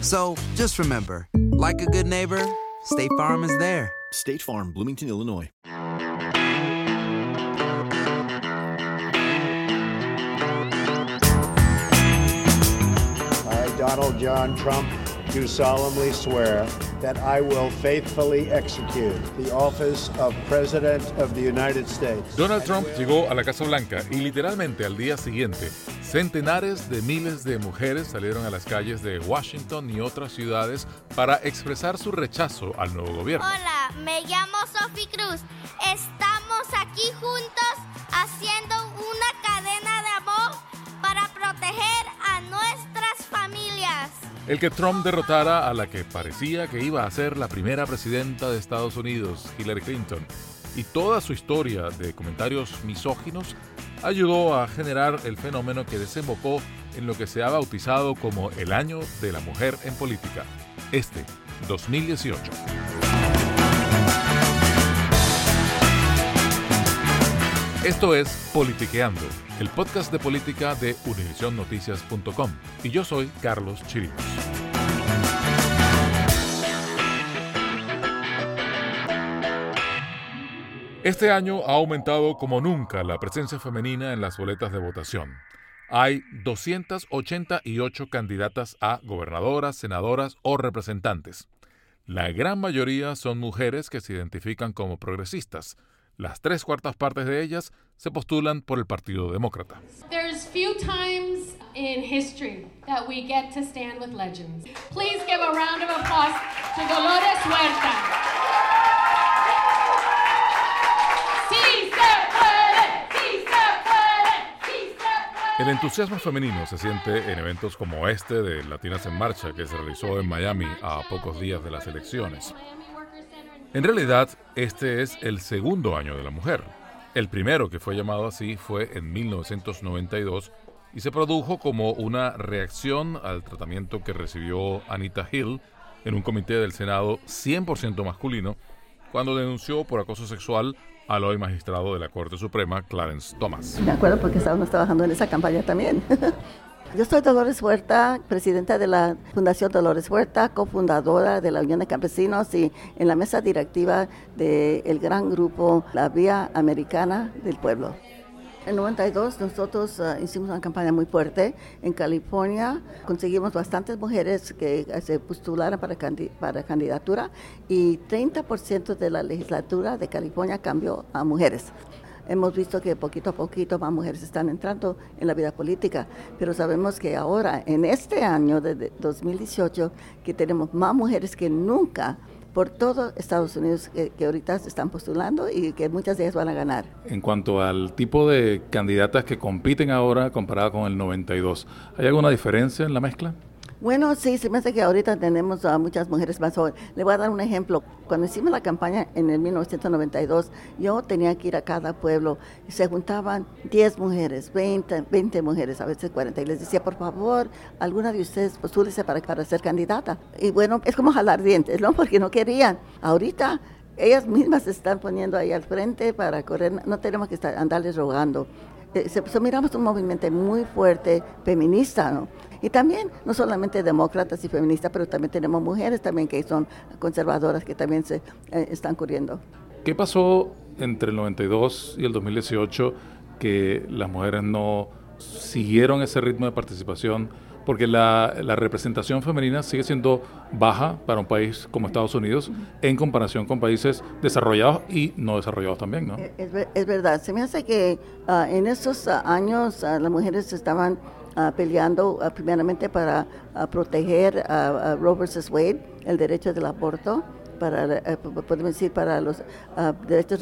So just remember, like a good neighbor, State Farm is there. State Farm, Bloomington, Illinois. I, Donald John Trump, do solemnly swear that I will faithfully execute the office of President of the United States. Donald Trump llegó a la Casa Blanca y literalmente al día siguiente, centenares de miles de mujeres salieron a las calles de Washington y otras ciudades para expresar su rechazo al nuevo gobierno. Hola, me llamo Sophie Cruz. Estamos aquí juntos haciendo una cadena de amor para proteger a nuestras familias. El que Trump derrotara a la que parecía que iba a ser la primera presidenta de Estados Unidos, Hillary Clinton, y toda su historia de comentarios misóginos ayudó a generar el fenómeno que desembocó en lo que se ha bautizado como el año de la mujer en política, este 2018. Esto es Politiqueando, el podcast de política de univisionnoticias.com. Y yo soy Carlos Chirinos. Este año ha aumentado como nunca la presencia femenina en las boletas de votación. Hay 288 candidatas a gobernadoras, senadoras o representantes. La gran mayoría son mujeres que se identifican como progresistas. Las tres cuartas partes de ellas se postulan por el Partido Demócrata. There's few times in history that we get to stand with legends. Please give a round of Dolores Huerta. El entusiasmo femenino se siente en eventos como este de Latinas en Marcha que se realizó en Miami a pocos días de las elecciones. En realidad, este es el segundo año de la mujer. El primero que fue llamado así fue en 1992 y se produjo como una reacción al tratamiento que recibió Anita Hill en un comité del Senado 100% masculino cuando denunció por acoso sexual al hoy magistrado de la Corte Suprema, Clarence Thomas. Me acuerdo porque estábamos trabajando en esa campaña también. Yo soy Dolores Huerta, presidenta de la Fundación Dolores Huerta, cofundadora de la Unión de Campesinos y en la mesa directiva del gran grupo La Vía Americana del Pueblo. En 92 nosotros uh, hicimos una campaña muy fuerte. En California conseguimos bastantes mujeres que uh, se postularan para, para candidatura y 30% de la legislatura de California cambió a mujeres. Hemos visto que poquito a poquito más mujeres están entrando en la vida política, pero sabemos que ahora, en este año de 2018, que tenemos más mujeres que nunca por todo Estados Unidos que, que ahorita se están postulando y que muchas de ellas van a ganar. En cuanto al tipo de candidatas que compiten ahora comparada con el 92, ¿hay alguna diferencia en la mezcla? Bueno, sí, se me hace que ahorita tenemos a muchas mujeres más jóvenes. Le voy a dar un ejemplo. Cuando hicimos la campaña en el 1992, yo tenía que ir a cada pueblo y se juntaban 10 mujeres, 20, 20 mujeres, a veces 40. Y les decía, por favor, alguna de ustedes postúlese para, para ser candidata. Y bueno, es como jalar dientes, ¿no? Porque no querían. Ahorita ellas mismas se están poniendo ahí al frente para correr. No tenemos que estar, andarles rogando. Eh, se, miramos un movimiento muy fuerte feminista, ¿no? Y también, no solamente demócratas y feministas, pero también tenemos mujeres también que son conservadoras que también se eh, están corriendo. ¿Qué pasó entre el 92 y el 2018 que las mujeres no siguieron ese ritmo de participación? Porque la, la, representación femenina sigue siendo baja para un país como Estados Unidos en comparación con países desarrollados y no desarrollados también, ¿no? Es, es verdad. Se me hace que uh, en esos uh, años uh, las mujeres estaban peleando primeramente para proteger a, Roe vs. Wade, el derecho del aborto, para, eh, podemos decir, para los ah, derechos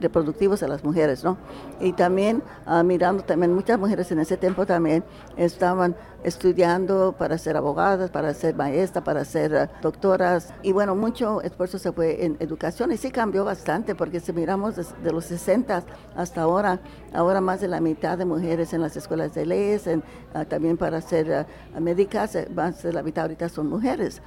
reproductivos de las mujeres, ¿no? Y también ah, mirando también muchas mujeres en ese tiempo también estaban estudiando para ser abogadas, para ser maestras, para ser ah, doctoras y bueno, mucho esfuerzo se fue en educación y sí cambió bastante porque si miramos desde los 60 hasta ahora, ahora más de la mitad de mujeres en las escuelas de leyes, también para ser médicas, eh, más de la mitad ahorita son mujeres.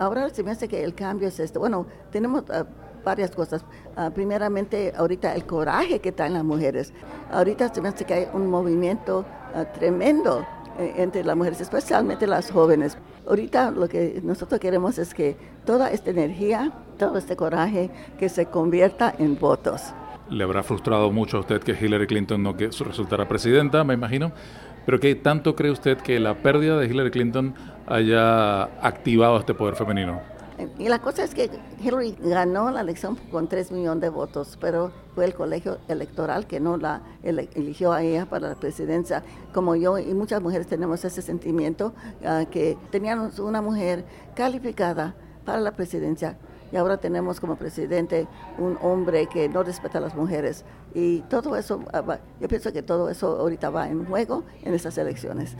Ahora se me hace que el cambio es esto. Bueno, tenemos ah, varias cosas. Ah, primeramente, ahorita el coraje que traen las mujeres. Ahorita se me hace que hay un movimiento ah, tremendo eh, entre las mujeres, especialmente las jóvenes. Ahorita lo que nosotros queremos es que toda esta energía, todo este coraje, que se convierta en votos. Le habrá frustrado mucho a usted que Hillary Clinton no resultara presidenta, me imagino. Pero ¿qué tanto cree usted que la pérdida de Hillary Clinton haya activado este poder femenino? Y la cosa es que Hillary ganó la elección con 3 millones de votos, pero fue el colegio electoral que no la eligió a ella para la presidencia. Como yo y muchas mujeres tenemos ese sentimiento, uh, que teníamos una mujer calificada para la presidencia y ahora tenemos como presidente un hombre que no respeta a las mujeres. Y todo eso, ah, yo pienso que todo eso ahorita va en juego en estas elecciones.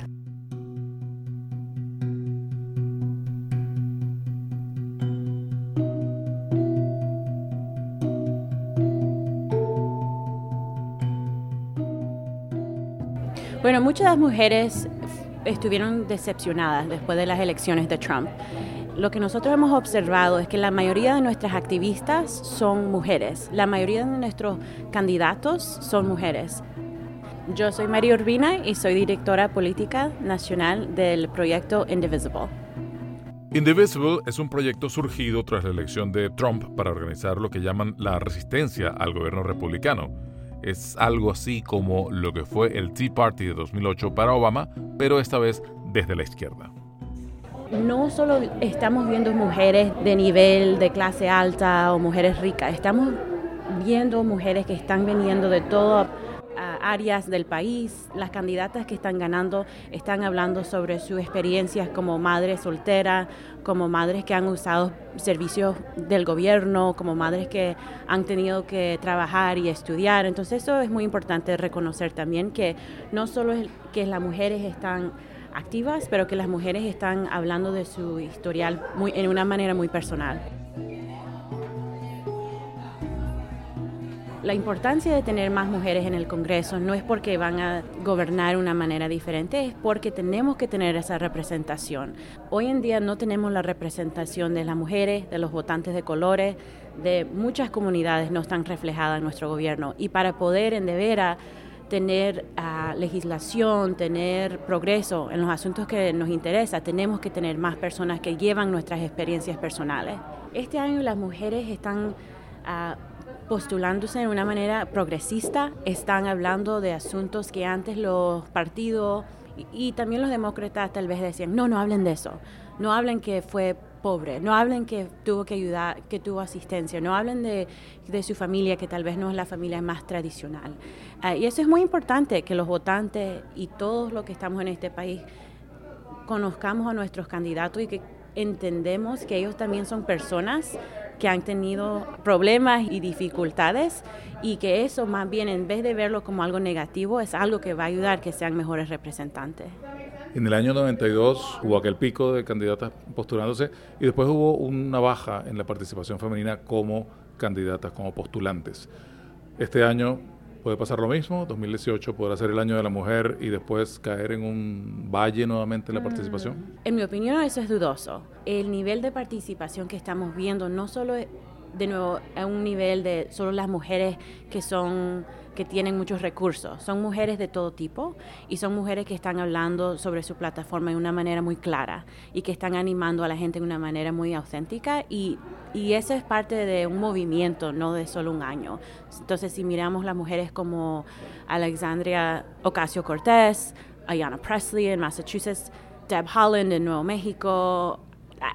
Bueno, muchas mujeres estuvieron decepcionadas después de las elecciones de Trump lo que nosotros hemos observado es que la mayoría de nuestras activistas son mujeres, la mayoría de nuestros candidatos son mujeres. Yo soy María Urbina y soy directora política nacional del proyecto Indivisible. Indivisible es un proyecto surgido tras la elección de Trump para organizar lo que llaman la resistencia al gobierno republicano. Es algo así como lo que fue el Tea Party de 2008 para Obama, pero esta vez desde la izquierda no solo estamos viendo mujeres de nivel de clase alta o mujeres ricas, estamos viendo mujeres que están viniendo de todas áreas del país. Las candidatas que están ganando están hablando sobre sus experiencias como madres solteras, como madres que han usado servicios del gobierno, como madres que han tenido que trabajar y estudiar. Entonces eso es muy importante reconocer también que no solo es que las mujeres están activas, pero que las mujeres están hablando de su historial muy, en una manera muy personal. La importancia de tener más mujeres en el Congreso no es porque van a gobernar de una manera diferente, es porque tenemos que tener esa representación. Hoy en día no tenemos la representación de las mujeres, de los votantes de colores, de muchas comunidades no están reflejadas en nuestro gobierno. Y para poder en de tener ah, legislación, tener progreso en los asuntos que nos interesa, tenemos que tener más personas que llevan nuestras experiencias personales. Este año las mujeres están ah, postulándose de una manera progresista, están hablando de asuntos que antes los partidos y también los demócratas tal vez decían, no, no hablen de eso, no hablen que fue pobre, no hablen que tuvo que ayudar, que tuvo asistencia, no hablen de, de su familia, que tal vez no es la familia más tradicional. Ah, y eso es muy importante, que los votantes y todos los que estamos en este país conozcamos a nuestros candidatos y que entendemos que ellos también son personas que han tenido problemas y dificultades y que eso más bien en vez de verlo como algo negativo es algo que va a ayudar que sean mejores representantes. En el año 92 hubo aquel pico de candidatas postulándose y después hubo una baja en la participación femenina como candidatas, como postulantes. Este año puede pasar lo mismo, 2018 podrá ser el año de la mujer y después caer en un valle nuevamente la participación. Mm, en mi opinión eso es dudoso. El nivel de participación que estamos viendo no solo de nuevo a un nivel de solo las mujeres que son que tienen muchos recursos. Son mujeres de todo tipo y son mujeres que están hablando sobre su plataforma de una manera muy clara y que están animando a la gente de una manera muy auténtica y, y eso es parte de un movimiento, no de solo un año. Entonces, si miramos las mujeres como Alexandria Ocasio Cortés, Ayanna Presley en Massachusetts, Deb Holland en Nuevo México,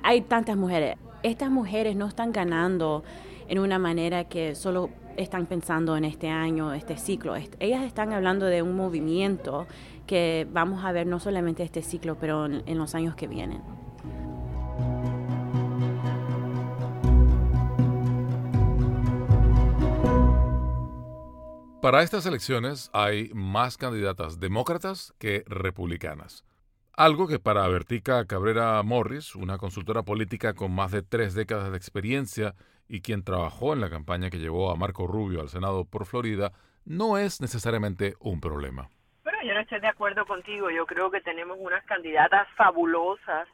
hay tantas mujeres. Estas mujeres no están ganando en una manera que solo están pensando en este año, este ciclo. Ellas están hablando de un movimiento que vamos a ver no solamente este ciclo, pero en, los años que vienen. Para estas elecciones hay más candidatas demócratas que republicanas. Algo que para Vertica Cabrera Morris, una consultora política con más de tres décadas de experiencia y quien trabajó en la campaña que llevó a Marco Rubio al Senado por Florida, no es necesariamente un problema. Bueno, yo no estoy de acuerdo contigo. Yo creo que tenemos unas candidatas fabulosas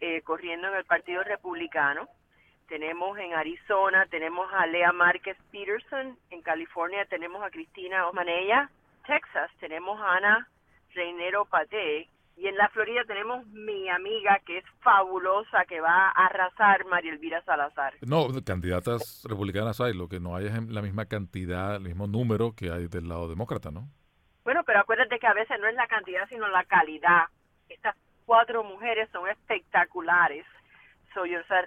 eh, corriendo en el Partido Republicano. Tenemos en Arizona, tenemos a Lea Márquez Peterson, en California tenemos a Cristina Osmanella, Texas tenemos a Ana Reinero Pate, y en la Florida tenemos mi amiga que es fabulosa, que va a arrasar, María Elvira Salazar. No, candidatas republicanas hay, lo que no hay es la misma cantidad, el mismo número que hay del lado demócrata, ¿no? Bueno, pero acuérdate que a veces no es la cantidad, sino la calidad. Estas cuatro mujeres son espectaculares. So,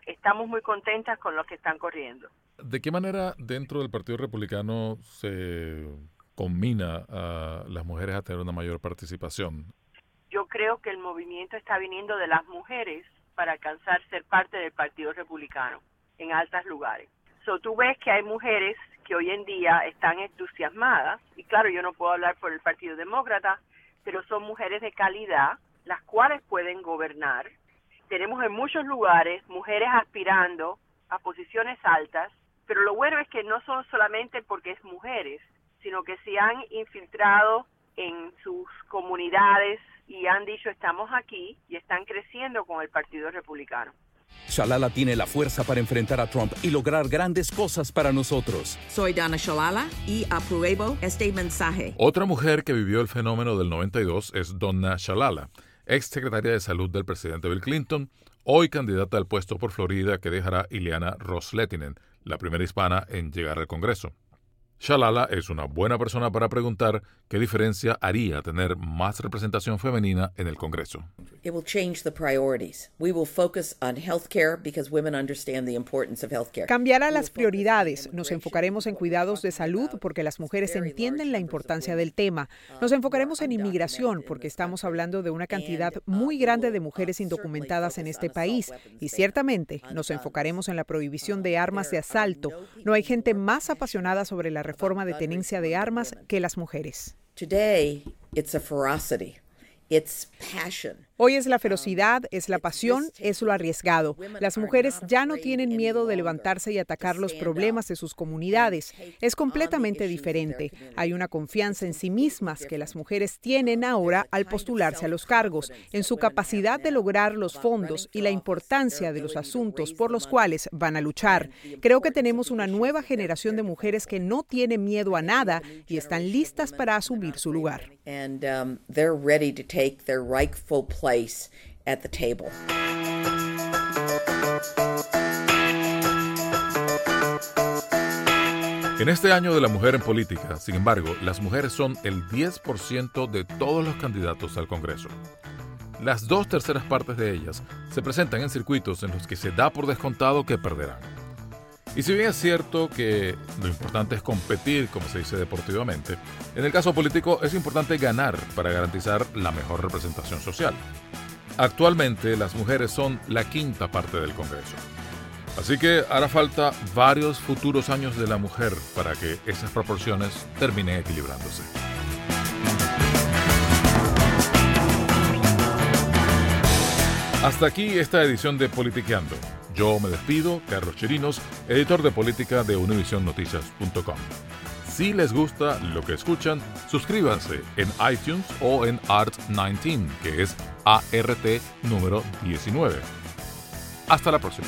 estamos muy contentas con los que están corriendo. ¿De qué manera dentro del Partido Republicano se combina a las mujeres a tener una mayor participación? Yo creo que el movimiento está viniendo de las mujeres para alcanzar ser parte del Partido Republicano en altos lugares. So, tú ves que hay mujeres que hoy en día están entusiasmadas, y claro, yo no puedo hablar por el Partido Demócrata, pero son mujeres de calidad, las cuales pueden gobernar. Tenemos en muchos lugares mujeres aspirando a posiciones altas, pero lo bueno es que no son solamente porque es mujeres, sino que se han infiltrado en sus comunidades, y han dicho estamos aquí y están creciendo con el Partido Republicano. Shalala tiene la fuerza para enfrentar a Trump y lograr grandes cosas para nosotros. Soy Dana Shalala y apruebo este mensaje. Otra mujer que vivió el fenómeno del 92 es Donna Shalala, ex secretaria de salud del presidente Bill Clinton, hoy candidata al puesto por Florida que dejará Ileana Rosletinen, la primera hispana en llegar al Congreso. Shalala es una buena persona para preguntar qué diferencia haría tener más representación femenina en el Congreso. Cambiará las prioridades. Nos enfocaremos en cuidados de salud porque las mujeres entienden la importancia del tema. Nos enfocaremos en inmigración porque estamos hablando de una cantidad muy grande de mujeres indocumentadas en este país y ciertamente nos enfocaremos en la prohibición de armas de asalto. No hay gente más apasionada sobre la reforma de tenencia de armas que las mujeres. Today, it's a ferocity. It's passion. Hoy es la ferocidad, es la pasión, es lo arriesgado. Las mujeres ya no tienen miedo de levantarse y atacar los problemas de sus comunidades. Es completamente diferente. Hay una confianza en sí mismas que las mujeres tienen ahora al postularse a los cargos, en su capacidad de lograr los fondos y la importancia de los asuntos por los cuales van a luchar. Creo que tenemos una nueva generación de mujeres que no tienen miedo a nada y están listas para asumir su lugar. Rightful at the table. En este año de la mujer en política, sin embargo, las mujeres son el 10% de todos los candidatos al Congreso. Las dos terceras partes de ellas se presentan en circuitos en los que se da por descontado que perderán. Y si bien es cierto que lo importante es competir, como se dice deportivamente, en el caso político es importante ganar para garantizar la mejor representación social. Actualmente las mujeres son la quinta parte del Congreso. Así que hará falta varios futuros años de la mujer para que esas proporciones terminen equilibrándose. Hasta aquí esta edición de Politiqueando. Yo me despido, Carlos Chirinos, editor de política de UnivisionNoticias.com. Si les gusta lo que escuchan, suscríbanse en iTunes o en Art19, que es ART número 19. Hasta la próxima.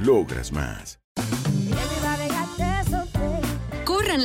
logras más.